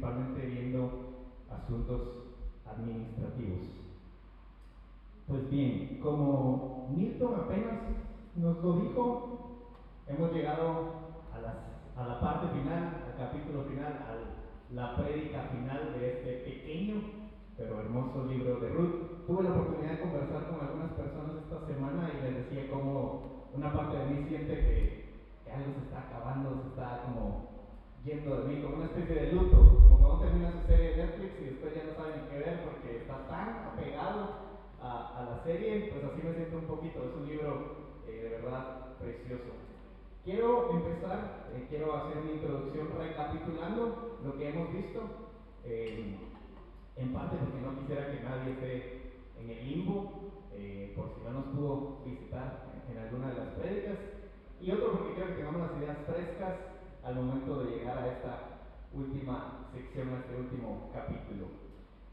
principalmente viendo asuntos administrativos. Pues bien, como Milton apenas nos lo dijo, hemos llegado a, a la parte final, al capítulo final, a la prédica final de este pequeño pero hermoso libro de Ruth. Tuve la oportunidad de conversar con algunas personas esta semana y les decía cómo una parte de mí siente que, que algo se está acabando, se está como yendo de mí, como una especie de luto, como cuando termina su serie de Netflix y después ya no saben qué ver porque está tan apegado a, la serie, pues así me siento un poquito. Es un libro eh, de verdad precioso. Quiero empezar, eh, quiero hacer una introducción recapitulando lo que hemos visto, eh, en parte porque no quisiera que nadie esté en el limbo, por si no nos pudo visitar en alguna de las prédicas, y otro porque quiero que tengamos las ideas frescas al momento de llegar a esta última sección, a este último capítulo.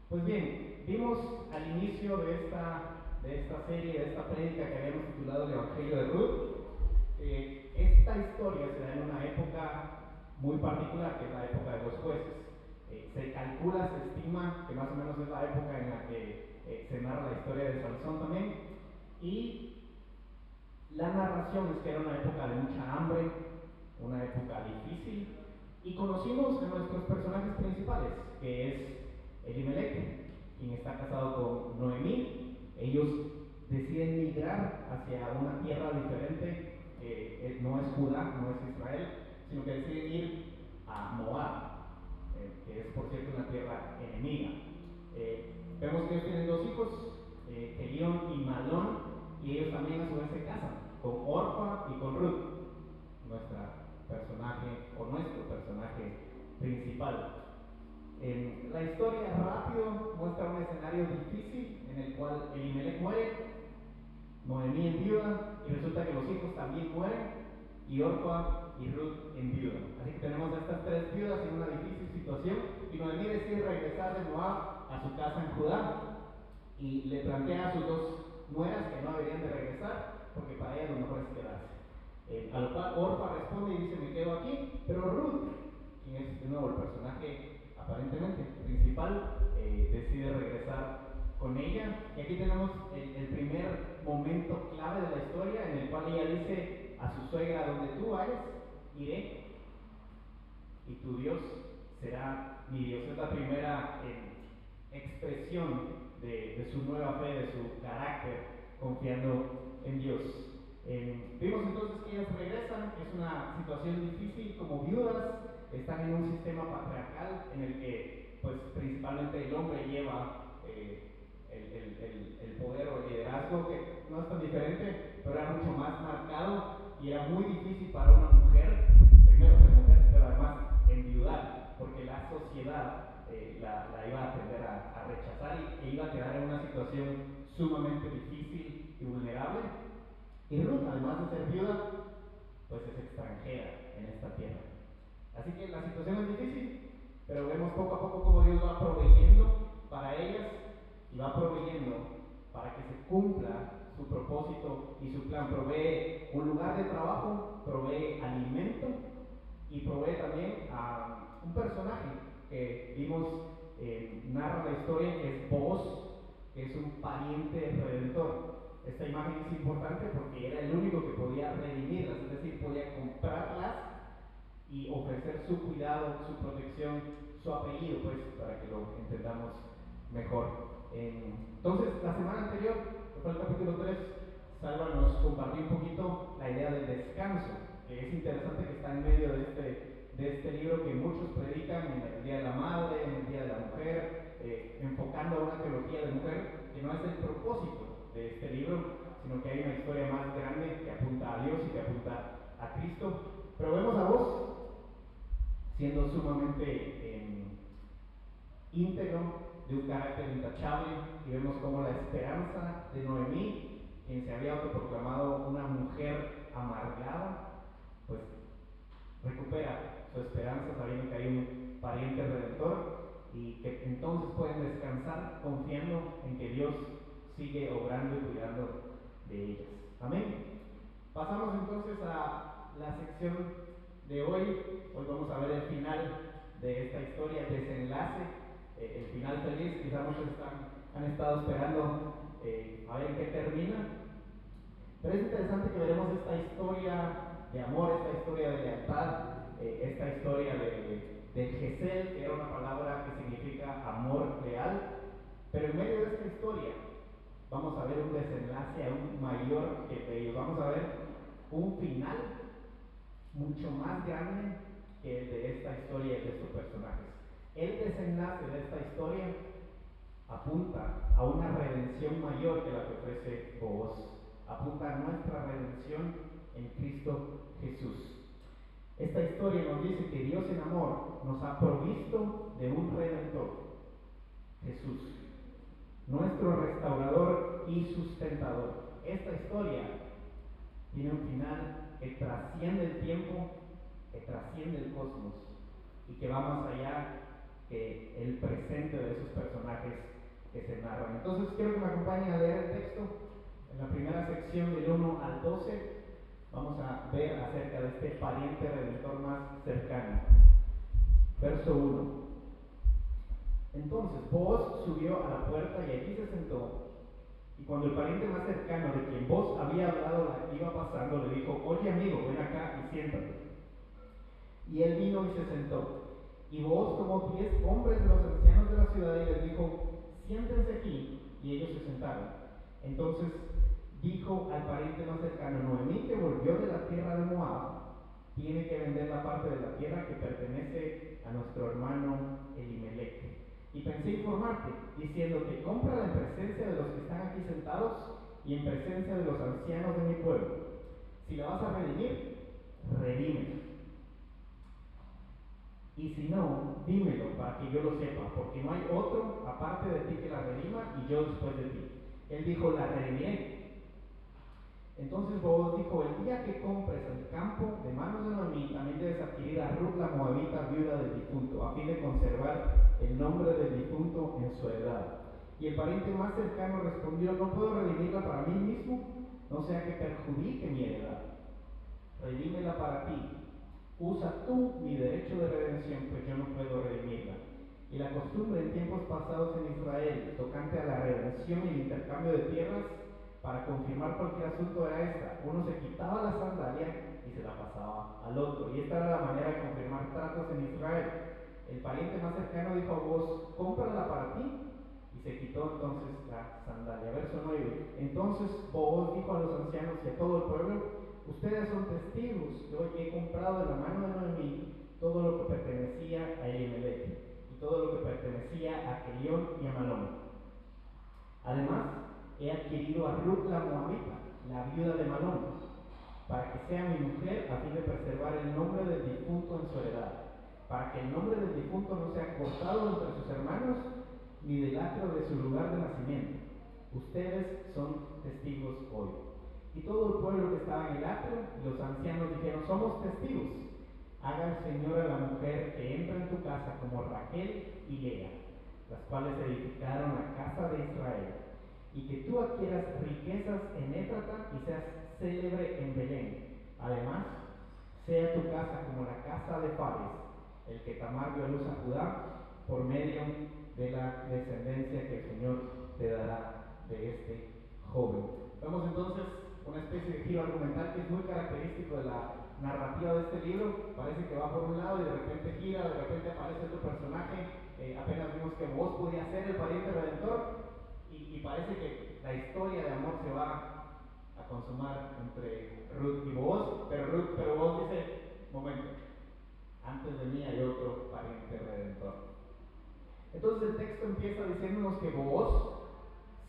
Pues bien, vimos al inicio de esta, de esta serie, de esta prédica que habíamos titulado El Evangelio de Ruth, eh, esta historia se da en una época muy particular, que es la época de los jueces. Eh, se calcula, se estima que más o menos es la época en la que eh, se narra la historia de Sansón también, y la narración es que era una época de mucha hambre, una época difícil, y conocimos a nuestros personajes principales, que es Elimelech, quien está casado con Noemí. Ellos deciden migrar hacia una tierra diferente, que no es Judá, no es Israel, sino que deciden ir a Moab, eh, que es por cierto una tierra enemiga. Eh, vemos que ellos tienen dos hijos, eh, Elión y Malón, y ellos también a su vez se casan, con Orfa y con Ruth, nuestra personaje o nuestro personaje principal. La historia rápido muestra un escenario difícil en el cual Elimelech muere, Noemí viuda y resulta que los hijos también mueren y Orfa y Ruth viuda. Así que tenemos a estas tres viudas en una difícil situación y Noemí decide regresar de Moab a su casa en Judá y le plantea a sus dos nueras que no deberían de regresar porque para ellas lo mejor es quedarse. Eh, a lo cual Orfa responde y dice, me quedo aquí, pero Ruth, quien es de nuevo el personaje aparentemente principal, eh, decide regresar con ella. Y aquí tenemos el, primer momento clave de la historia en el cual ella dice a su suegra, donde tú vayas, iré, y tu Dios será mi Dios. Es la primera eh, expresión de, de su nueva fe, de su carácter, confiando en Dios. Eh, vimos entonces que ellas regresan, es una situación difícil como viudas, están en un sistema patriarcal en el que pues principalmente el hombre lleva eh, el, el, poder o el liderazgo, que no es tan diferente, pero era mucho más marcado y era muy difícil para una mujer, primero ser mujer, pero además enviudar, porque la sociedad eh, la, la, iba a tender a, a rechazar y, e iba a quedar en una situación sumamente difícil y vulnerable y Ruth, además de ser viuda, pues es extranjera en esta tierra. Así que la situación es difícil, pero vemos poco a poco cómo Dios va proveyendo para ellas y va proveyendo para que se cumpla su propósito y su plan. Provee un lugar de trabajo, provee alimento y provee también a un personaje que vimos eh, narra la historia que es Boaz, que es un pariente redentor. Esta imagen es importante porque era el único que podía redimirlas, es decir, podía comprarlas y ofrecer su cuidado, su protección, su apellido, pues, para que lo entendamos mejor. Entonces, la semana anterior, el capítulo 3, Salva nos compartió un poquito la idea del descanso, que es interesante que está en medio de este, de este libro que muchos predican en el Día de la Madre, en el Día de la Mujer, eh, enfocando a una teología de mujer que no es el propósito de este libro, sino que hay una historia más grande que apunta a Dios y que apunta a Cristo. Pero vemos a vos, siendo sumamente em, íntegro, de un carácter intachable, y vemos como la esperanza de Noemí, quien se había autoproclamado una mujer amargada, pues recupera su esperanza sabiendo que hay un pariente redentor y que entonces pueden descansar confiando en que Dios sigue obrando y cuidando de ellas. Amén. Pasamos entonces a la sección de hoy. Hoy vamos a ver el final de esta historia, el desenlace, eh, el final feliz. Quizás muchos están, han estado esperando eh, a ver qué termina. Pero es interesante que veremos esta historia de amor, esta historia de lealtad, eh, esta historia de, de Gesel, que era una palabra que significa amor leal. Pero en medio de esta historia vamos a ver un desenlace aún mayor que de Vamos a ver un final mucho más grande que el de esta historia y de estos personajes. El desenlace de esta historia apunta a una redención mayor que la que ofrece vos. Apunta a nuestra redención en Cristo Jesús. Esta historia nos dice que Dios en amor nos ha provisto de un redentor, Jesús, nuestro restaurador y sustentador. Esta historia tiene un final que trasciende el tiempo, que trasciende el cosmos y que va más allá que el presente de esos personajes que se narran. Entonces quiero que me acompañen a leer el texto. En la primera sección del 1 al 12 vamos a ver acerca de este pariente redentor más cercano. Verso 1. Entonces vos subió a la puerta y allí se sentó. Y cuando el pariente más cercano de quien vos había hablado iba pasando, le dijo, oye amigo, ven acá y siéntate. Y él vino y se sentó. Y vos tomó diez hombres de los ancianos de la ciudad y les dijo, siéntense aquí. Y ellos se sentaron. Entonces dijo al pariente más cercano, Noemí que volvió de la tierra de Moab, tiene que vender la parte de la tierra que pertenece a nuestro hermano Elimelech. Y pensé informarte, diciéndote, cómprala en presencia de los que están aquí sentados y en presencia de los ancianos de mi pueblo. Si la vas a redimir, redímela. Y si no, dímelo para que yo lo sepa, porque no hay otro aparte de ti que la redima y yo después de ti. Él dijo, la redimiré entonces Boaz dijo, el día que compres el campo de manos de Noemí, también debes adquirir a Ruth la moabita viuda del difunto, a fin de conservar el nombre del difunto en su edad. Y el pariente más cercano respondió, no puedo redimirla para mí mismo, no sea que perjudique mi heredad. Redímela para ti. Usa tú mi derecho de redención, pues yo no puedo redimirla. Y la costumbre en tiempos pasados en Israel, tocante a la redención y el intercambio de tierras, para confirmar cualquier asunto era esta. Uno se quitaba la sandalia y se la pasaba al otro. Y esta era la manera de confirmar tratos en Israel. El pariente más cercano dijo a vos, cómprala para ti. Y se quitó entonces la sandalia. Verso 9. Entonces vos dijo a los ancianos y a todo el pueblo, ustedes son testigos hoy he comprado de la mano de Noemí todo lo que pertenecía a Elimelech y todo lo que pertenecía a Kelión y a Malón. Además, he adquirido a Ruth la Moabita, la viuda de Malón, para que sea mi mujer a fin de preservar el nombre del difunto en su heredad, para que el nombre del difunto no sea cortado entre sus hermanos, ni del atrio de su lugar de nacimiento. Ustedes son testigos hoy. Y todo el pueblo que estaba en el atrio, los ancianos dijeron, somos testigos. Haga el Señor a la mujer que entra en tu casa como Raquel y Lea, las cuales edificaron la casa de Israel y que tú adquieras riquezas en Éfrata y seas célebre en Belén. Además, sea tu casa como la casa de Fares, el que Tamar dio luz a Judá, por medio de la descendencia que el Señor te dará de este joven. Vemos entonces una especie de giro argumental que es muy característico de la narrativa de este libro. Parece que va por un lado y de repente gira, de repente aparece otro personaje. Eh, apenas vimos que vos podía ser el pariente redentor, y, parece que la historia de amor se va a consumar entre Ruth y vos, pero Ruth, pero vos dice, momento, antes de mí hay otro pariente redentor. Entonces el texto empieza diciéndonos que vos,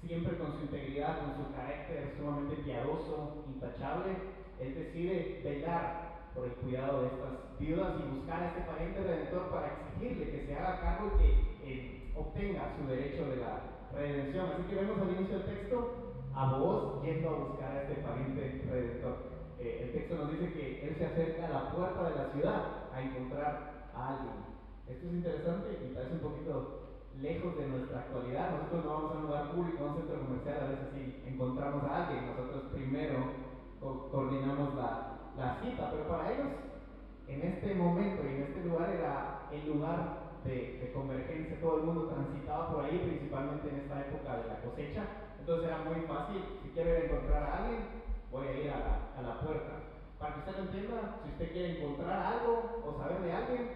siempre con su integridad, con su carácter sumamente piadoso, intachable, él decide velar por el cuidado de estas viudas y buscar a este pariente redentor para exigirle que se haga cargo y que eh, obtenga su derecho de la redención. Así que vemos al inicio del texto a vos yendo a buscar a este pariente redentor. Eh, el texto nos dice que él se acerca a la puerta de la ciudad a encontrar a alguien. Esto es interesante y parece un poquito lejos de nuestra actualidad. Nosotros no vamos a un lugar público, a un centro comercial, a veces sí encontramos a alguien. Nosotros primero coordinamos la, la cita, pero para ellos en este momento y en este lugar era el lugar de, convergencia, todo el mundo transitaba por ahí, principalmente en esta época de la cosecha, entonces era muy fácil, si quiere encontrar a alguien, voy a ir a la, a la puerta. Para que usted lo entienda, si usted quiere encontrar algo o saber de alguien,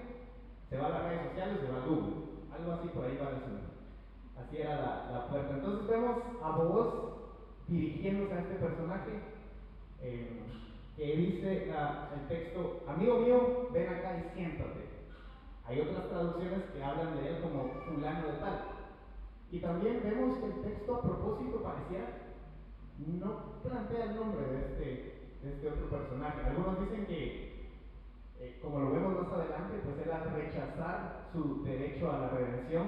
se va a las redes sociales, se va a Google, algo así por ahí va a decir. Así era la, la, puerta. Entonces vemos a vos dirigiéndose a este personaje. Eh, que dice la, el texto, amigo mío, ven acá y siéntate. Hay otras traducciones que hablan de él como fulano de tal. Y también vemos que el texto a propósito parecía no plantea el nombre de este, de este otro personaje. Algunos dicen que, eh, como lo vemos más adelante, pues él al rechazar su derecho a la redención,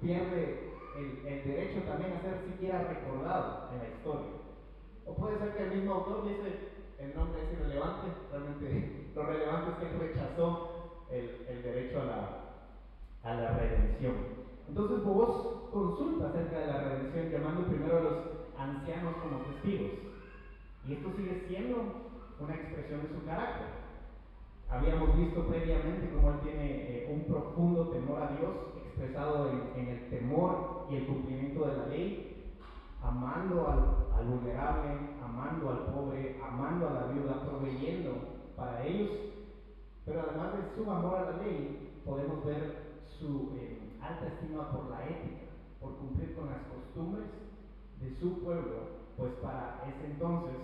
pierde el, el derecho también a ser siquiera recordado en la historia. O puede ser que el mismo autor dice, el nombre es irrelevante, realmente lo relevante es que él rechazó el, el derecho a la, a la redención. Entonces vos consulta acerca de la redención llamando primero a los ancianos como testigos. Y esto sigue siendo una expresión de su carácter. Habíamos visto previamente cómo él tiene eh, un profundo temor a Dios expresado en, en el temor y el cumplimiento de la ley amando al, al, vulnerable, amando al pobre, amando a la viuda, proveyendo para ellos. Pero además de su amor a la ley, podemos ver su eh, alta estima por la ética, por cumplir con las costumbres de su pueblo, pues para ese entonces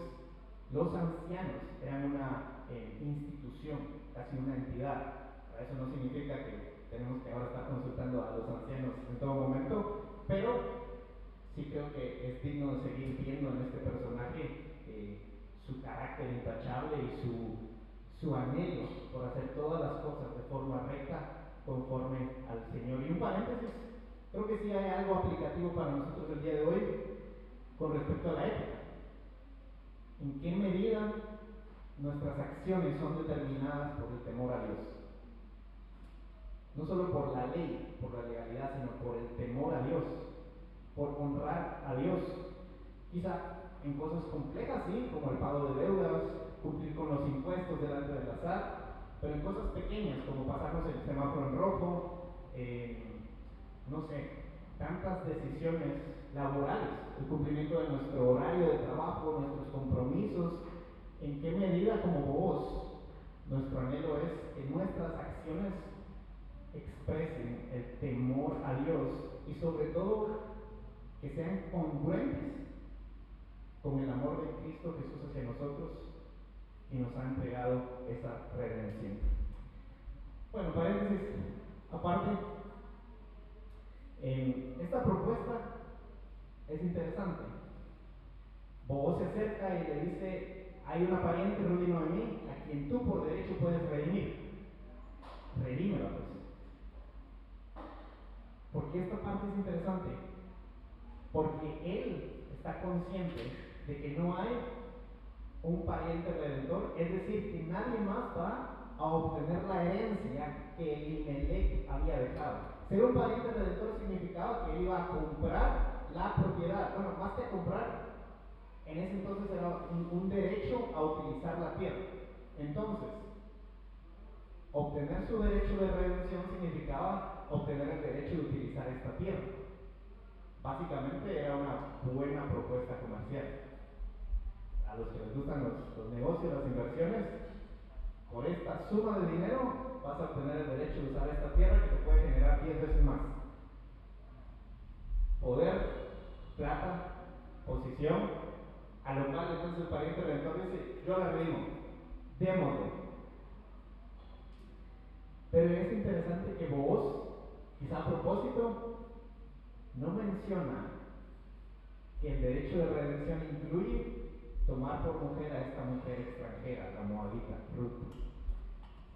los ancianos eran una eh, institución, casi una entidad. Eso no significa que tenemos que ahora estar consultando a los ancianos en todo momento, pero sí creo que es digno de seguir viendo en este personaje eh, su carácter intachable y su, su anhelo por hacer todas las cosas de forma recta conforme al Señor. Y un paréntesis, creo que sí hay algo aplicativo para nosotros el día de hoy con respecto a la ética. ¿En qué medida nuestras acciones son determinadas por el temor a Dios? No solo por la ley, por la legalidad, sino por el temor a Dios por honrar a Dios. Quizá en cosas complejas, sí, como el pago de deudas, cumplir con los impuestos delante del azar, pero en cosas pequeñas, como pasarnos el semáforo en rojo, no sé, tantas decisiones laborales, el cumplimiento de nuestro horario de trabajo, nuestros compromisos, en qué medida como vos, nuestro anhelo es que nuestras acciones expresen el temor a Dios y sobre todo que sean congruentes con el amor de Cristo Jesús hacia nosotros y nos ha entregado esa redención. Bueno, paréntesis aparte, esta propuesta es interesante. Bobo se acerca y le dice, hay una pariente, Rudy Noemí, a quien tú por derecho puedes redimir. Redímela pues. Porque esta parte es interesante porque él está consciente de que no hay un pariente redentor, es decir, que nadie más va a obtener la herencia que Elimelech había dejado. Ser un pariente redentor significaba que iba a comprar la propiedad, bueno, más que comprar, en ese entonces era un, un derecho a utilizar la tierra. Entonces, obtener su derecho de redención significaba obtener el derecho de utilizar esta tierra. Básicamente era una buena propuesta comercial. A los que les gustan los, negocios, las inversiones, por esta suma de dinero vas a obtener el derecho de usar esta tierra que te puede generar 10 veces más. Poder, plata, posición, a lo cual entonces el pariente redentor dice, yo la redimo, démosle. Pero es interesante que vos, quizá a propósito, no menciona que el derecho de redención incluye tomar por mujer a esta mujer extranjera, la moabita, Ruth.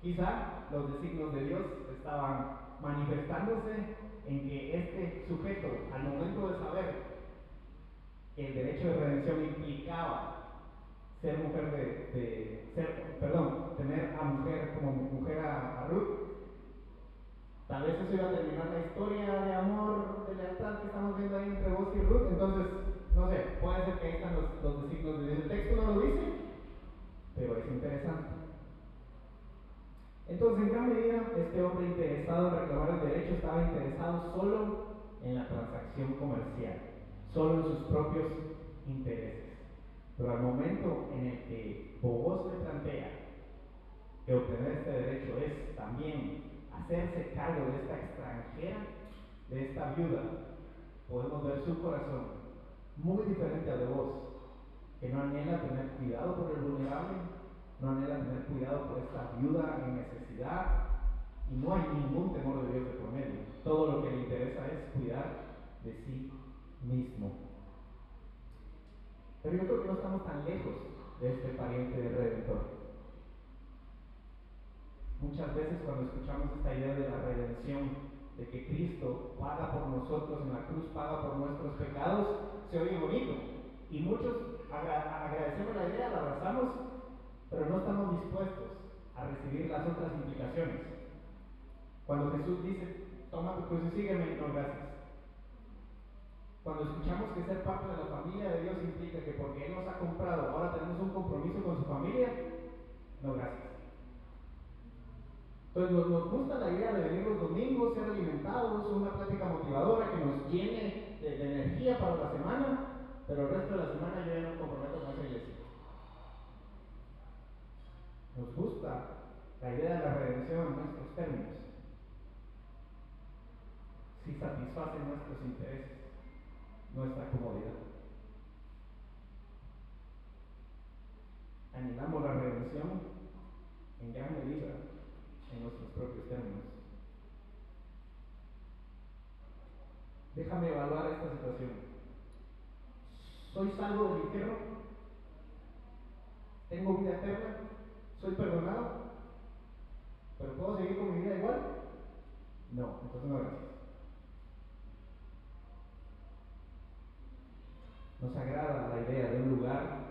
Quizá los designios de Dios estaban manifestándose en que este sujeto, al momento de saber que el derecho de redención implicaba ser mujer de, ser, perdón, tener a mujer como mujer a, Ruth, tal vez eso iba a terminar la historia de amor, de lealtad que estamos viendo ahí entre vos y Ruth, entonces, no sé, puede ser que ahí están los, los designios de Dios. El texto no lo dice, pero es interesante. Entonces, en gran medida, este hombre interesado en reclamar el derecho estaba interesado solo en la transacción comercial, solo en sus propios intereses. Pero al momento en el que Bogos le plantea que obtener este derecho es también hacerse cargo de esta extranjera, de esta viuda, podemos ver su corazón muy diferente al de vos, que no anhela tener cuidado por el vulnerable, no anhela tener cuidado por esta viuda en necesidad, y no hay ningún temor de Dios de por medio. Todo lo que le interesa es cuidar de sí mismo. Pero yo creo que no estamos tan lejos de este pariente Redentor. Muchas veces cuando escuchamos esta idea de la redención, de que Cristo paga por nosotros en la cruz, paga por nuestros pecados, se oye bonito. Y muchos agradecemos la idea, la abrazamos, pero no estamos dispuestos a recibir las otras implicaciones. Cuando Jesús dice, toma tu cruz y sígueme, no gracias. Cuando escuchamos que ser parte de la familia de Dios implica que porque Él nos ha comprado, ahora tenemos un compromiso con su familia, no gracias. Entonces nos, gusta la idea de venir los domingos, ser alimentados, una plática motivadora que nos llene de, energía para la semana, pero el resto de la semana yo ya no comprometo con esa iglesia. Nos gusta la idea de la redención en nuestros términos, si satisface nuestros intereses, nuestra comodidad. Anhelamos la redención en gran medida en nuestros propios términos. Déjame evaluar esta situación. ¿Soy salvo del infierno? ¿Tengo vida eterna? ¿Soy perdonado? ¿Pero puedo seguir con mi vida igual? No, entonces no gracias. Nos agrada la idea de un lugar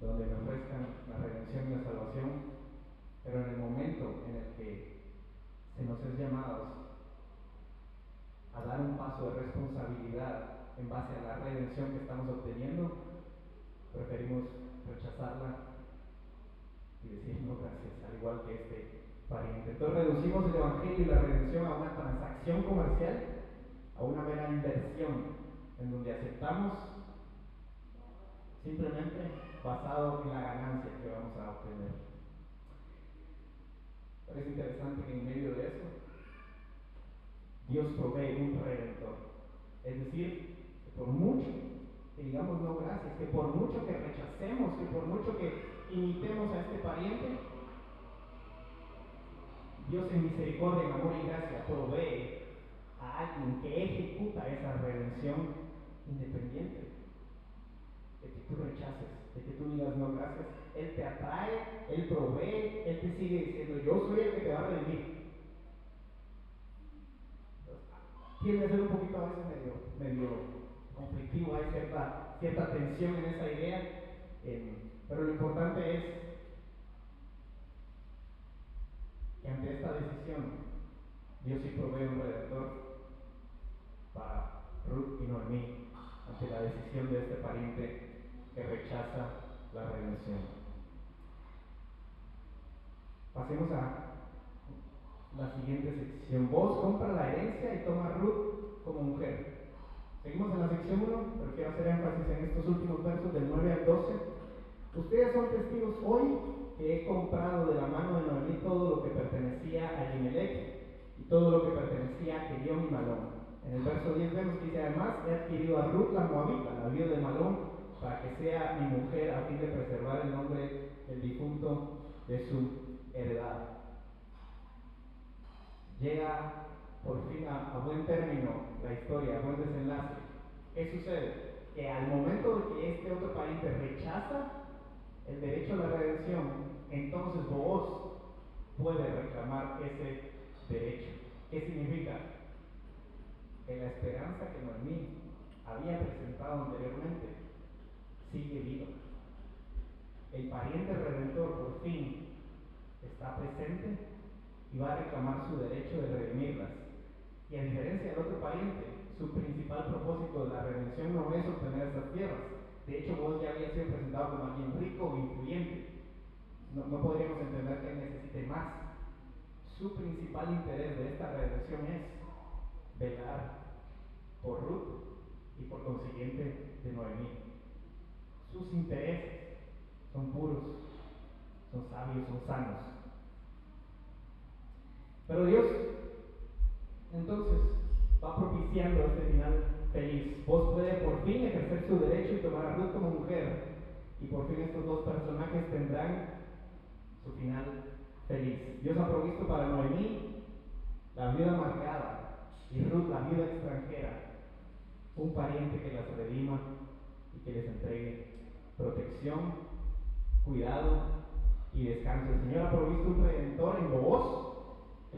donde me ofrezcan la redención y la salvación, pero en el momento en el que se nos es llamados a dar un paso de responsabilidad en base a la redención que estamos obteniendo, preferimos rechazarla y decir no gracias, al igual que este pariente. Entonces reducimos el Evangelio y la redención a una transacción comercial, a una mera inversión, en donde aceptamos simplemente basado en la ganancia que vamos a obtener. Es interesante que en medio de eso, Dios provee un redentor. Es decir, que por mucho que digamos no gracias, que por mucho que rechacemos, que por mucho que imitemos a este pariente, Dios en misericordia, en amor y gracia provee a alguien que ejecuta esa redención independiente de que tú rechaces, de que tú digas no gracias. Él te atrae, Él provee, Él te sigue diciendo yo soy el que te va a redimir. Tiene que ser un poquito a veces medio, medio conflictivo, hay cierta, cierta tensión en esa idea, eh, pero lo importante es que ante esta decisión Dios sí provee un redentor para Ruth y Noemí ante la decisión de este pariente que rechaza la redención. Pasemos a la siguiente sección. Vos compra la herencia y toma Ruth como mujer. Seguimos en la sección 1, pero quiero hacer énfasis en estos últimos versos del 9 al 12. Ustedes son testigos hoy que he comprado de la mano de Noemí todo lo que pertenecía a Elimelech y todo lo que pertenecía a Kelión y Malón en el verso 10 vemos que dice, además he adquirido a Ruth la Moabita, la viuda de Malón, para que sea mi mujer a fin de preservar el nombre del difunto de su heredad. Llega por fin a, buen término la historia, a buen desenlace. ¿Qué sucede? Que al momento de que este otro pariente rechaza el derecho a la redención, entonces vos puede reclamar ese derecho. ¿Qué significa? Que la esperanza que Noemí había presentado anteriormente sigue viva. El pariente redentor por fin está presente y va a reclamar su derecho de redimirlas. Y a diferencia del otro pariente, su principal propósito de la redención no es obtener esas tierras. De hecho, vos ya había sido presentado como alguien rico o influyente. No, no podríamos entender que necesite más. Su principal interés de esta redención es velar por Ruth y por consiguiente de Noemí. Sus intereses son puros, son sabios, son sanos. Pero Dios entonces va propiciando este final feliz. Vos puede por fin ejercer su derecho y tomar a Ruth como mujer. Y por fin estos dos personajes tendrán su final feliz. Dios ha provisto para Noemí la vida marcada y Ruth la vida extranjera. Un pariente que las redima y que les entregue protección, cuidado y descanso. El Señor ha provisto un redentor en vos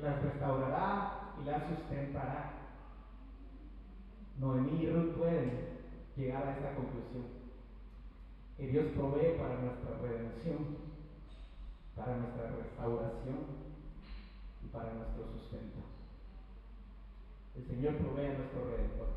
las restaurará y las sustentará. Noemí y Ruth pueden llegar a esta conclusión. Que Dios provee para nuestra redención, para nuestra restauración y para nuestro sustento. El Señor provee a nuestro redentor,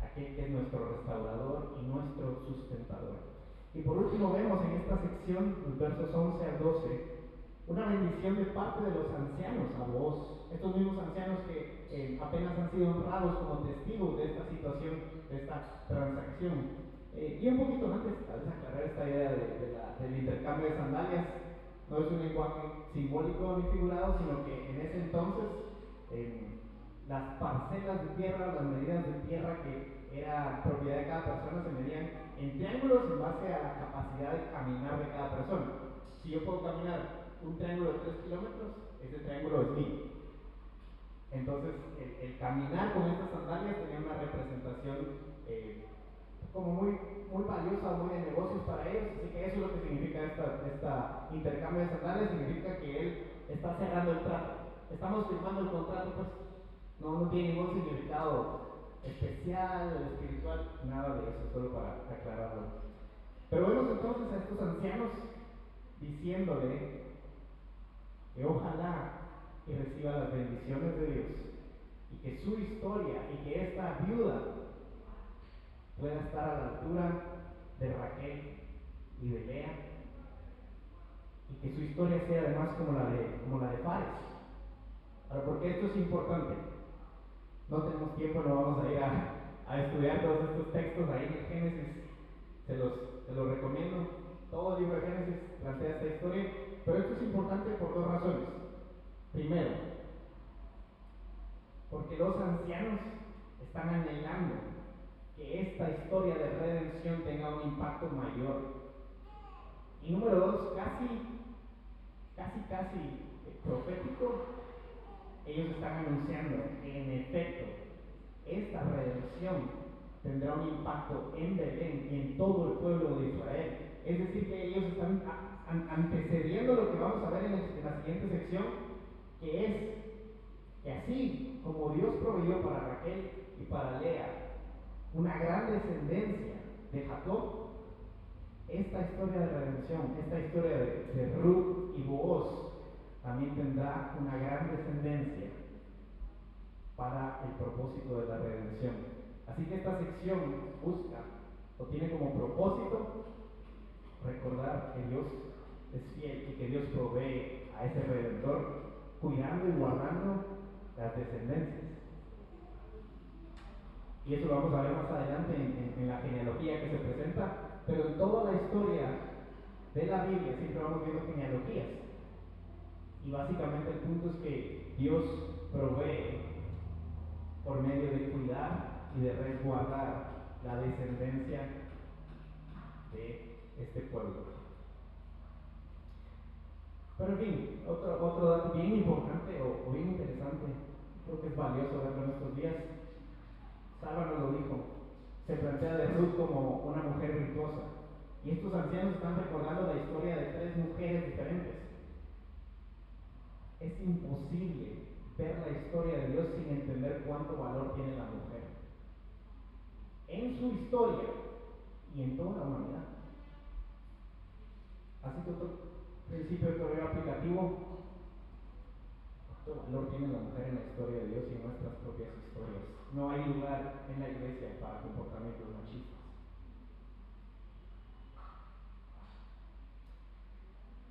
aquel que es nuestro restaurador y nuestro sustentador. Y por último vemos en esta sección, los versos 11 al 12, una bendición de parte de los ancianos a vos, estos mismos ancianos que eh, apenas han sido honrados como testigos de esta situación, de esta transacción. Eh, y un poquito antes, tal vez aclarar esta idea de, la, del intercambio de sandalias, no es un lenguaje simbólico ni figurado, sino que en ese entonces eh, las parcelas de tierra, las medidas de tierra que era propiedad de cada persona se medían en triángulos en base a la capacidad de caminar de cada persona. Si yo puedo caminar un triángulo de 3 kilómetros, ese triángulo es mío. Entonces, el, caminar con estas sandalias tenía una representación eh, como muy, muy valiosa, muy de negocios para ellos, así que eso es lo que significa esta, intercambio de sandalias, significa que él está cerrando el trato. Estamos firmando el contrato, pues no, no tiene ningún significado especial, espiritual, nada de eso, solo para aclararlo. Pero vemos entonces a estos ancianos diciéndole que ojalá que reciba las bendiciones de Dios y que su historia y que esta viuda pueda estar a la altura de Raquel y de Lea y que su historia sea además como la de, como la de Fares. Ahora, porque esto es importante. No tenemos tiempo, no vamos a ir a, estudiar todos estos textos ahí en Génesis. Se los, se los recomiendo. Todo el libro de Génesis plantea esta historia pero esto es importante por dos razones. Primero, porque los ancianos están anhelando que esta historia de redención tenga un impacto mayor. Y número dos, casi, casi, casi profético, ellos están anunciando que en efecto esta redención tendrá un impacto en Belén y en todo el pueblo de Israel. Es decir, que ellos están antecediendo lo que vamos a ver en, la siguiente sección, que es que así como Dios proveyó para Raquel y para Lea una gran descendencia de Jacob, esta historia de redención, esta historia de, Ruth y Booz, también tendrá una gran descendencia para el propósito de la redención. Así que esta sección busca o tiene como propósito recordar que Dios es fiel y que Dios provee a ese redentor, cuidando y guardando las descendencias. Y eso lo vamos a ver más adelante en, la genealogía que se presenta, pero en toda la historia de la Biblia siempre vamos viendo genealogías. Y básicamente el punto es que Dios provee por medio de cuidar y de resguardar la descendencia de este pueblo. Pero en fin, otro, otro dato bien importante o, bien interesante, creo que es valioso verlo en estos días. Salva nos lo dijo, se plantea de Ruth como una mujer virtuosa. Y estos ancianos están recordando la historia de tres mujeres diferentes. imposible ver la historia de Dios sin entender cuánto valor tiene la mujer. En su historia y en toda la humanidad. Así que principio que veo aplicativo, cuánto valor tiene la mujer en la historia de Dios y en nuestras propias historias. No hay lugar en la iglesia para comportamientos machistas.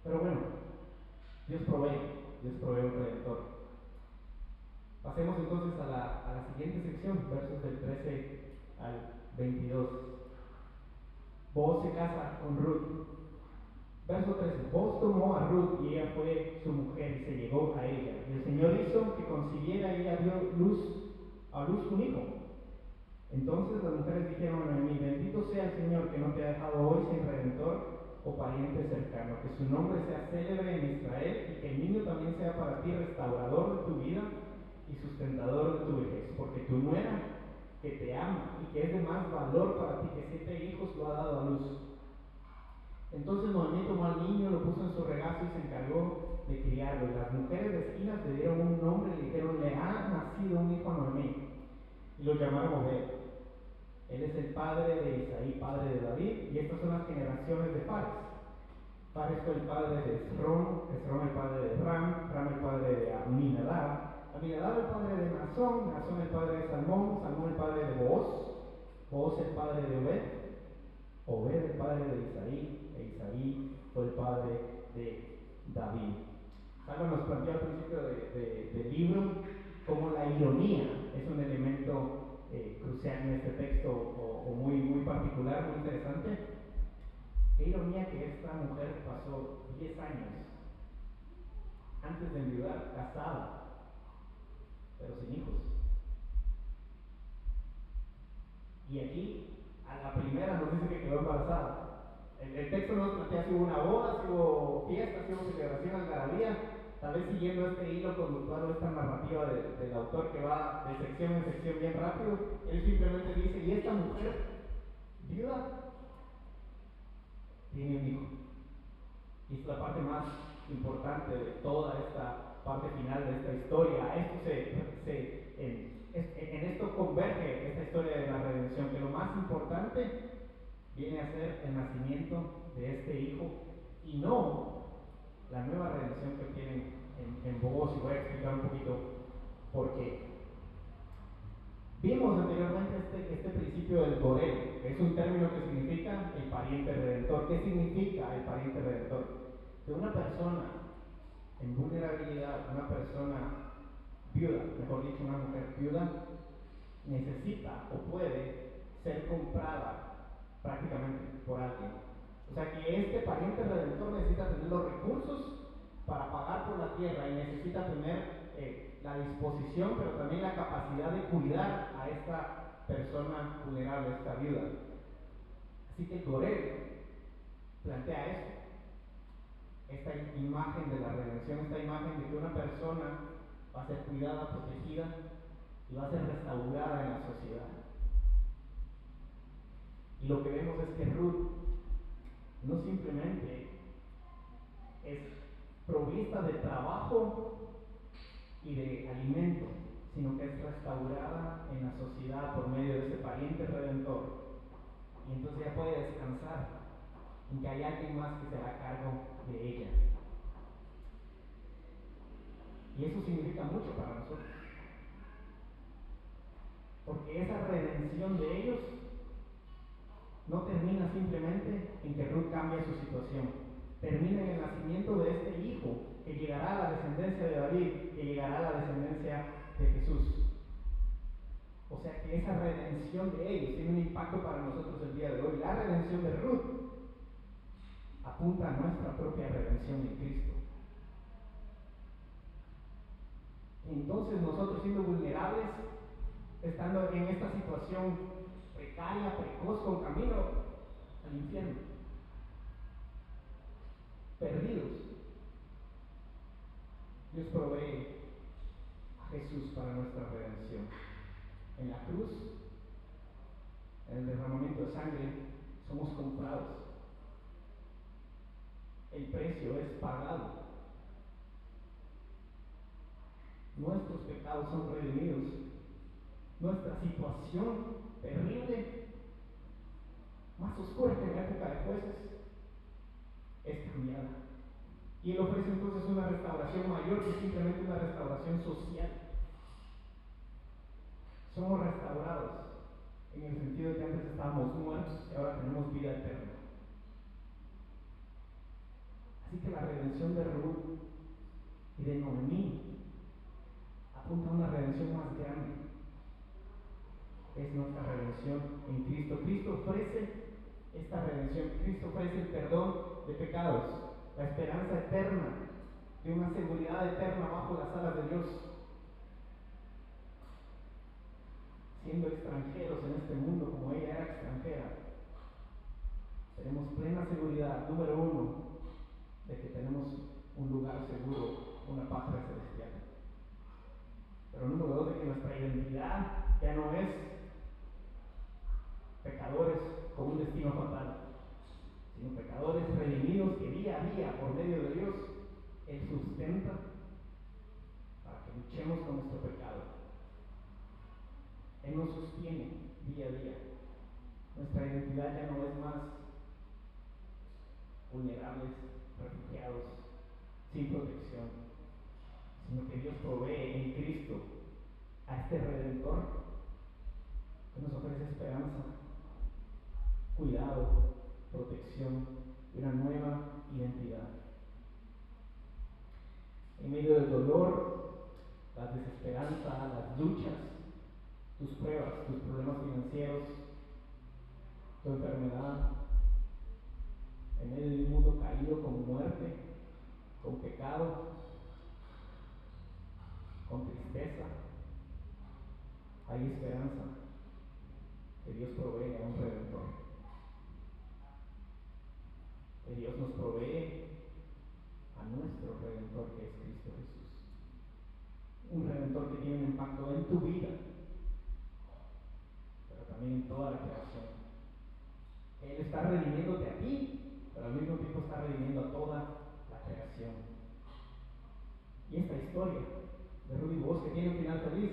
Pero bueno, Dios provee, Dios provee un redentor. Pasemos entonces a la, a la siguiente sección, versos del 13 al 22. Vos se casa con Ruth. Verso 13. Vos tomó a Ruth y ella fue su mujer y se llegó a ella. Y el Señor hizo que concibiera y ella dio luz, a luz un hijo. Entonces las mujeres dijeron a mí, bendito sea el Señor que no te ha dejado hoy sin redentor o pariente cercano, que su nombre sea célebre en Israel y que el niño también sea para ti restaurador de tu vida y sustentador de tu vejez, porque tu nuera que te ama y que es de más valor para ti que siete hijos lo ha dado a luz. Entonces Noemí tomó al niño, lo puso en su regazo y se encargó de criarlo. Y las mujeres vecinas le dieron un nombre y le dijeron, le ha nacido un hijo a Noemí. Y lo llamaron Obed. Él es el padre de Isaí, padre de David, y estas son las generaciones de Fares. Fares fue el padre de Esrón, Esrón el padre de Ram, Ram el padre de Aminadab, Aminadab el padre de Nazón, Nazón el padre de Salmón, Salmón el padre de Boaz, Boaz el padre de Obed, Obed el padre de Isaí, e Isaí fue el padre de David. Algo nos planteó al principio del libro como la ironía es un elemento eh, crucial en este texto o, muy, muy particular, muy interesante. Qué ironía que esta mujer pasó 10 años antes de enviudar, casada, pero sin hijos. Y aquí, a la primera nos dice que quedó embarazada. El, el texto nos plantea si hubo una boda, si hubo fiesta, si hubo celebración, algarabía, tal vez siguiendo este hilo conductual o esta narrativa del autor que va de sección en sección bien rápido, él simplemente dice, y esta mujer, viuda, tiene un hijo. Y es la parte más importante de toda esta parte final de esta historia. Esto se, en, en esto converge esta historia de la redención, que lo más importante viene a ser el nacimiento de este hijo y no la nueva redención que tienen en, en Bogotá, y voy a explicar un poquito por qué. Vimos anteriormente este, este principio del Borel, que es un término que significa el pariente redentor. ¿Qué significa el pariente redentor? Que una persona en vulnerabilidad, una persona viuda, mejor dicho, una mujer viuda, necesita o puede ser comprada prácticamente por alguien o sea que este pariente redentor necesita tener los recursos para pagar por la tierra y necesita tener eh, la disposición, pero también la capacidad de cuidar a esta persona vulnerable, a esta viuda. Así que Gorel plantea esto, esta imagen de la redención, esta imagen de que una persona va a ser cuidada, protegida y va a ser restaurada en la sociedad. Y lo que vemos es que Ruth no simplemente es provista de trabajo y de alimento, sino que es restaurada en la sociedad por medio de ese pariente redentor. Y entonces ella puede descansar en que hay alguien más que se hará cargo de ella. Y eso significa mucho para nosotros. Porque esa redención de ellos no termina simplemente en que Ruth cambie su situación, termina en el nacimiento de este hijo que llegará a la descendencia de David, que llegará a la descendencia de Jesús. O sea que esa redención de ellos tiene un impacto para nosotros el día de hoy. La redención de Ruth apunta a nuestra propia redención en Cristo. Entonces nosotros siendo vulnerables, estando en esta situación precaria, precoz, con camino al infierno. Perdidos. Dios provee a Jesús para nuestra redención. En la cruz, en el derramamiento de sangre, somos comprados. El precio es pagado. nuestros pecados son redimidos, nuestra situación terrible, más oscura que la época de jueces, es cambiada. Y Él ofrece entonces una restauración mayor que simplemente una restauración social. Somos restaurados en el sentido de que antes estábamos muertos y ahora tenemos vida eterna. Así que la redención de Ruth y de Noemí apunta a una redención más grande. Es nuestra redención en Cristo. Cristo ofrece esta redención. Cristo ofrece el perdón de pecados, la esperanza eterna, de una seguridad eterna bajo las alas de Dios. Siendo extranjeros en este mundo como ella era extranjera, tenemos plena seguridad, número uno, de que tenemos un lugar seguro, una patria celestial. Pero número dos, de que nuestra identidad ya no es pecadores con un destino fatal, sino pecadores redimidos que día a día, por medio de Dios, Él sustenta para que luchemos con nuestro pecado. Él nos sostiene día a día. Nuestra identidad ya no es más vulnerables, refugiados, sin protección, sino que Dios provee en Cristo a este redentor que nos ofrece esperanza, cuidado, protección una nueva identidad. En medio del dolor, la desesperanza, las luchas, tus pruebas, tus problemas financieros, tu enfermedad, en medio de un mundo caído con muerte, con pecado, con tristeza, hay esperanza que Dios provee a un redentor que Dios nos provee a nuestro Redentor que es Cristo Jesús. Un Redentor que tiene un impacto en tu vida, pero también en toda la creación. Él está redimiéndote a ti, pero al mismo tiempo está redimiendo a toda la creación. Y esta historia de Rudy Vos, que tiene un final feliz,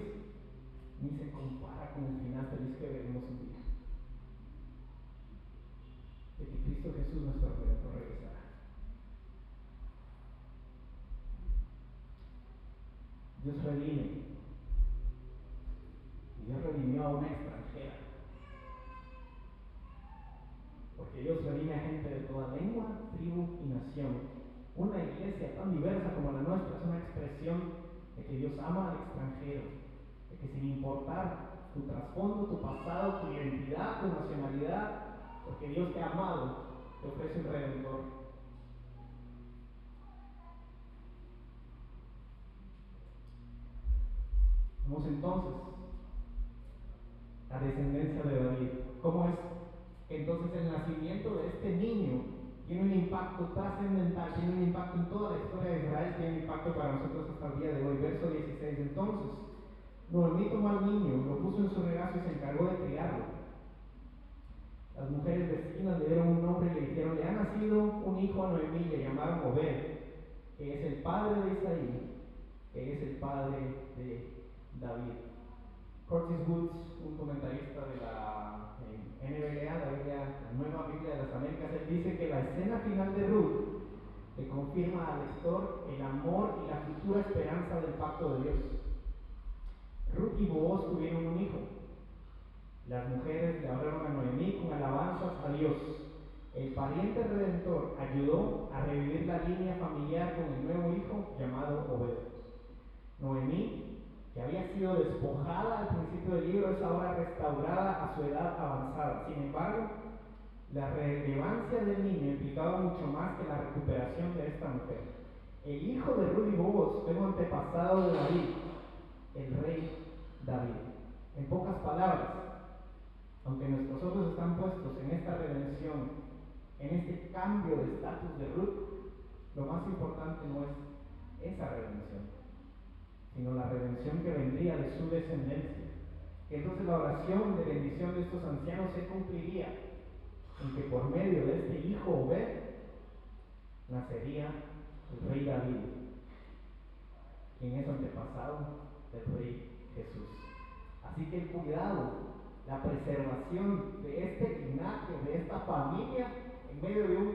ni se compara con el final feliz que veremos un día de que Cristo Jesús nuestro Redentor regresará. Dios redime. Dios redimió a una extranjera. Porque Dios redime a gente de toda lengua, tribu y nación. Una iglesia tan diversa como la nuestra es una expresión de que Dios ama al extranjero. De que sin importar tu trasfondo, tu pasado, tu identidad, tu nacionalidad, porque Dios te ha amado, te ofrece un redentor. Vamos entonces la descendencia de David. ¿Cómo es entonces el nacimiento de este niño tiene un impacto trascendental, tiene un impacto en toda la historia de Israel, tiene un impacto para nosotros hasta el día de hoy. Verso 16. Entonces, Noemí tomó al niño, lo puso en su regazo y se encargó de criarlo. Las mujeres vecinas le dieron un nombre y le dijeron, le ha nacido un hijo a Noemí, le llamaron Obed, que es el padre de Isaí, que es el padre de David. Curtis Woods, un comentarista de la NBLA, la, la Nueva Biblia de las Américas, él dice que la escena final de Ruth le confirma al lector el amor y la futura esperanza del pacto de Dios. Ruth y Boaz tuvieron un hijo, las mujeres le hablaron a Noemí con alabanzas a Dios. El pariente redentor ayudó a revivir la línea familiar con el nuevo hijo llamado Obed. Noemí, que había sido despojada al principio del libro, es ahora restaurada a su edad avanzada. Sin embargo, la relevancia del niño implicaba mucho más que la recuperación de esta mujer. El hijo de Rudy Bobos fue antepasado de David, el rey David. En pocas palabras, aunque nuestros ojos están puestos en esta redención, en este cambio de estatus de Ruth, lo más importante no es esa redención, sino la redención que vendría de su descendencia. Entonces la oración de bendición de estos ancianos se cumpliría en que por medio de este hijo Obed nacería el rey David. quien es antepasado del Rey Jesús. Así que el cuidado, la preservación de este linaje, de esta familia, en medio de un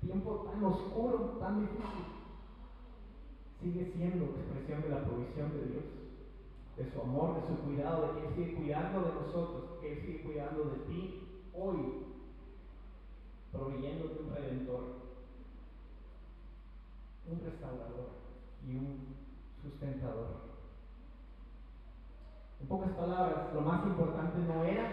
tiempo tan oscuro, tan difícil, sigue siendo expresión de la provisión de Dios, de su amor, de su cuidado, de que Él sigue cuidando de nosotros, que Él sigue cuidando de ti hoy, proveyendo de un redentor, un restaurador y un sustentador. En pocas palabras, lo más importante no era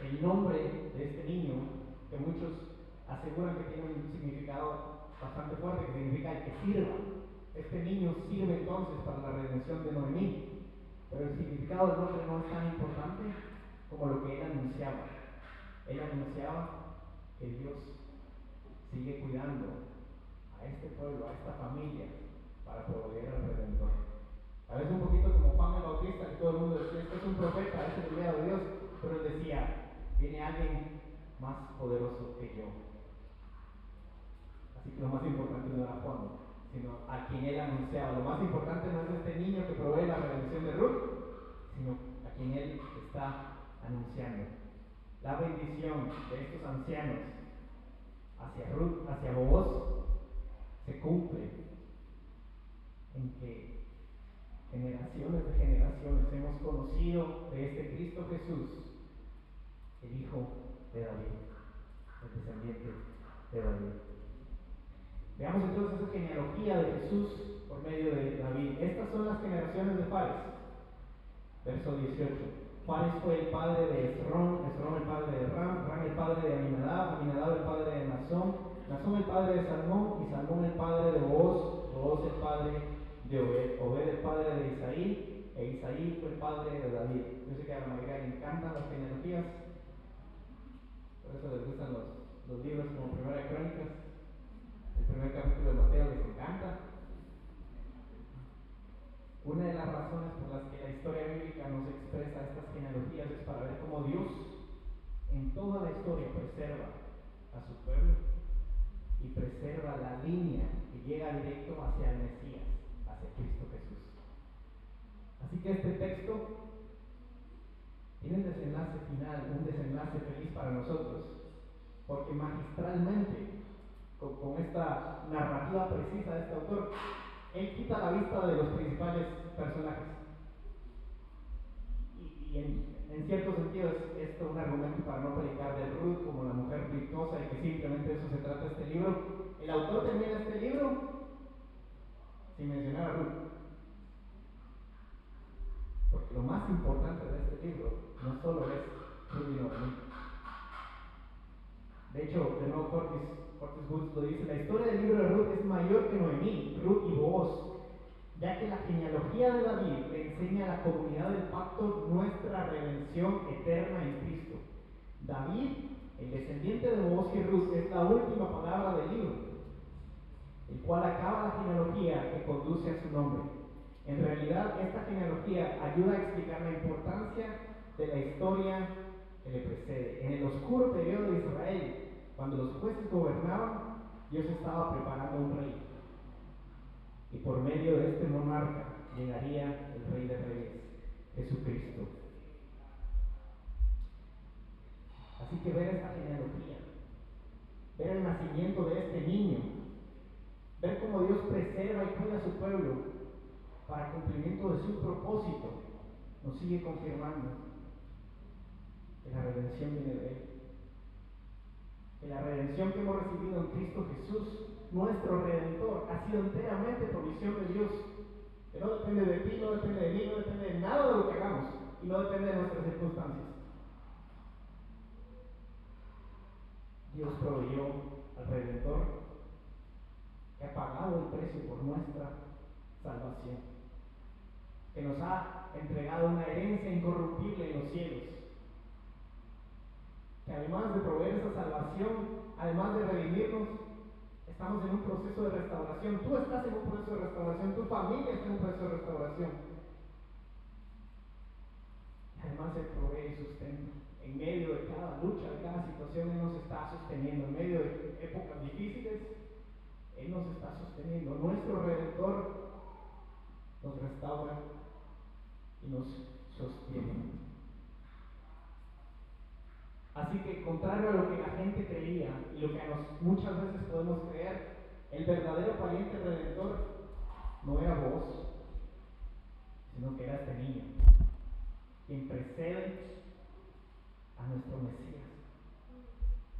el nombre de este niño, que muchos aseguran que tiene un significado bastante fuerte, que significa el que sirva. Este niño sirve entonces para la redención de Noemí, pero el significado del nombre no es tan importante como lo que él anunciaba. Él anunciaba que Dios sigue cuidando a este pueblo, a esta familia, para proveer al Redentor. A veces un poquito como Juan el Bautista, que todo el mundo decía, este es un profeta, es el de Dios, pero él decía, viene alguien más poderoso que yo. Así que lo más importante no era Juan, sino a quien él anunciaba. Lo más importante no es este niño que provee la redención de Ruth, sino a quien él está anunciando. La bendición de estos ancianos hacia Ruth, hacia vos, se cumple en que generaciones de generaciones hemos conocido de este Cristo Jesús, el Hijo de David, el descendiente de David. Veamos entonces esa genealogía de Jesús por medio de David. Estas son las generaciones de Fares. Verso 18. Fares fue el padre de Esrón, Esrón el padre de Ram, Ram el padre de Aminadab, Aminadab el padre de Nazón, Nazón el padre de Salmón y Salmón el padre de Booz, Booz el padre de Obed, Obed el padre de Isaí, e Isaí fue el padre de David. Yo sé que a la mayoría le encantan las genealogías, por eso les gustan los, libros como Primera de Crónicas. El primer capítulo de Mateo les encanta. Una de las razones por las que la historia bíblica nos expresa estas genealogías es para ver cómo Dios en toda la historia preserva a su pueblo y preserva la línea que llega directo hacia el Mesías, hacia Cristo Jesús. Así que este texto tiene un desenlace final, un desenlace feliz para nosotros, porque magistralmente con, esta narrativa precisa de este autor, él quita la vista de los principales personajes. Y, en, cierto sentido es esto un argumento para no predicar de Ruth como la mujer virtuosa y que simplemente eso se trata este libro. El autor termina este libro sin mencionar a Ruth. Lo más importante de este libro no solo es Noemí. De hecho, de nuevo Cortis Cortes Woods lo dice, la historia del libro de Ruth es mayor que Noemí, Ruth y Boaz, ya que la genealogía de David le enseña a la comunidad del pacto nuestra redención eterna en Cristo. David, el descendiente de Boaz y Ruth, es la última palabra del libro, el cual acaba la genealogía que conduce a su nombre. En realidad, esta genealogía ayuda a explicar la importancia de la historia que le precede. En el oscuro periodo de Israel, cuando los jueces gobernaban, Dios estaba preparando un rey. Y por medio de este monarca llegaría el rey de reyes, Jesucristo. Así que ver esta genealogía, ver el nacimiento de este niño, ver cómo Dios preserva y cuida a su pueblo para cumplimiento de su propósito, nos sigue confirmando que la redención viene de Él que la redención que hemos recibido en Cristo Jesús, nuestro Redentor, ha sido enteramente provisión de Dios. Que no depende de ti, no depende de mí, no depende de nada de lo que hagamos y no depende de nuestras circunstancias. Dios proveyó al Redentor que ha pagado el precio por nuestra salvación, que nos ha entregado una herencia incorruptible en los cielos que además de proveer esa salvación, además de redimirnos, estamos en un proceso de restauración. Tú estás en un proceso de restauración, tu familia está en un proceso de restauración. Además, Él provee y sustenta. En medio de cada lucha, de cada situación, Él nos está sosteniendo. En medio de épocas difíciles, Él nos está sosteniendo. Nuestro Redentor nos restaura nos sostiene. Así que, contrario a lo que la gente creía y lo que muchas veces podemos creer, el verdadero pariente redentor no era vos, sino que era este niño, quien precede a nuestro Mesías,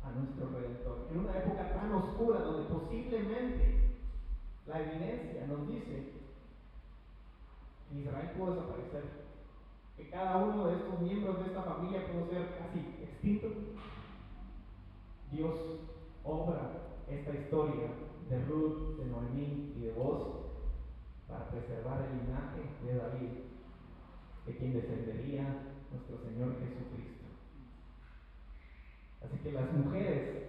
a nuestro redentor. En una época tan oscura donde posiblemente la evidencia nos dice Israel pudo desaparecer, que cada uno de estos miembros de esta familia pudo ser casi extinto, Dios obra esta historia de Ruth, de Noemí y de vos para preservar el linaje de David, de quien descendería nuestro Señor Jesucristo. Así que las mujeres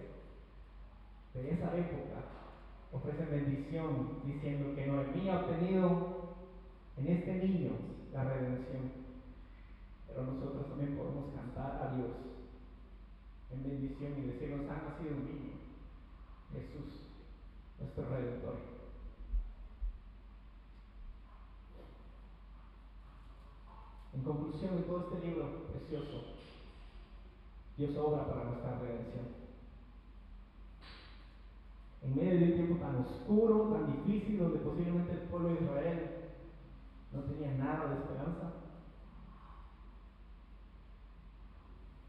de esa época ofrecen bendición diciendo que Noemí ha obtenido en este niño la redención. Pero nosotros también podemos cantar a Dios en bendición y decirnos, ha nacido un niño, Jesús, nuestro Redentor. En conclusión de todo este libro precioso, Dios obra para nuestra redención. En medio de un tiempo tan oscuro, tan difícil, donde posiblemente el pueblo de Israel no tenía nada de esperanza,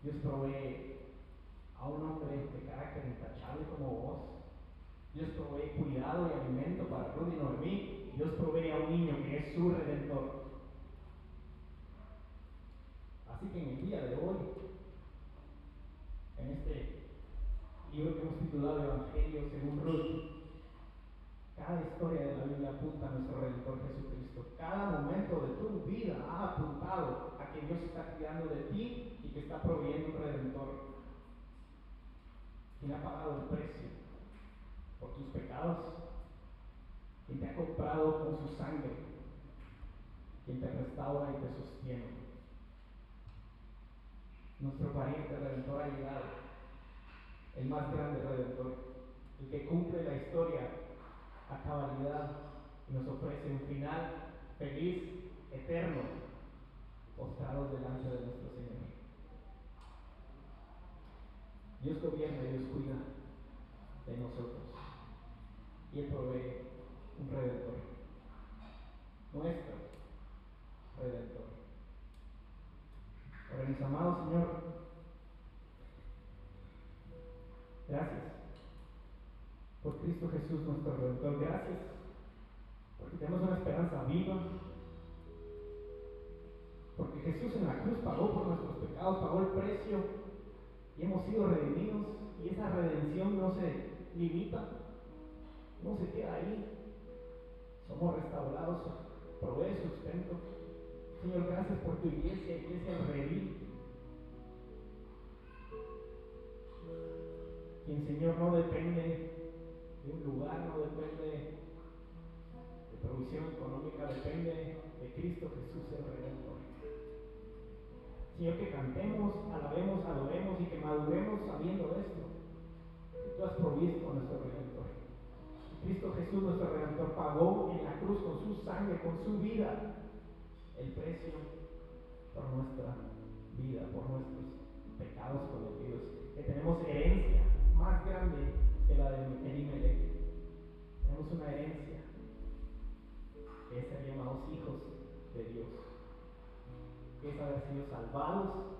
Dios provee a un hombre de carácter intachable como vos. Dios provee cuidado y alimento para Rudy y Noemí. Dios provee a un niño que es su redentor. Así que en el día de hoy, en este libro que hemos titulado Evangelio según Ruth, cada historia de la Biblia apunta a nuestro Redentor Jesucristo. Cada momento de tu vida ha apuntado a que Dios está cuidando de ti y que está proveyendo un Redentor. Quien ha pagado el precio por tus pecados, quien te ha comprado con su sangre, quien te restaura y te sostiene. Nuestro pariente redentor ha llegado, el más grande redentor, el que cumple la historia a cabalidad y nos ofrece un final feliz, eterno, postrados delante de nuestro Señor. Dios gobierna y Dios cuida de nosotros y Él provee un redentor, nuestro redentor. Ahora, mis amados Señor, gracias por Cristo Jesús, nuestro Redentor. Gracias tenemos una esperanza viva. Porque Jesús en la cruz pagó por nuestros pecados, pagó el precio y hemos sido redimidos. Y esa redención no se limita, no se queda ahí. Somos restaurados, provee sustento. Señor, gracias por tu iglesia, iglesia redil. Quien, Señor, no depende de un lugar, no depende de provisión económica, depende de Cristo Jesús el Redentor. Señor, que cantemos, alabemos, adoremos y que maduremos sabiendo esto, que tú has provisto a nuestro Redentor. Cristo Jesús, nuestro Redentor, pagó en la cruz con su sangre, con su vida, el precio por nuestra vida, por nuestros pecados cometidos, que tenemos herencia más grande que la de Elimelech. Sido salvados,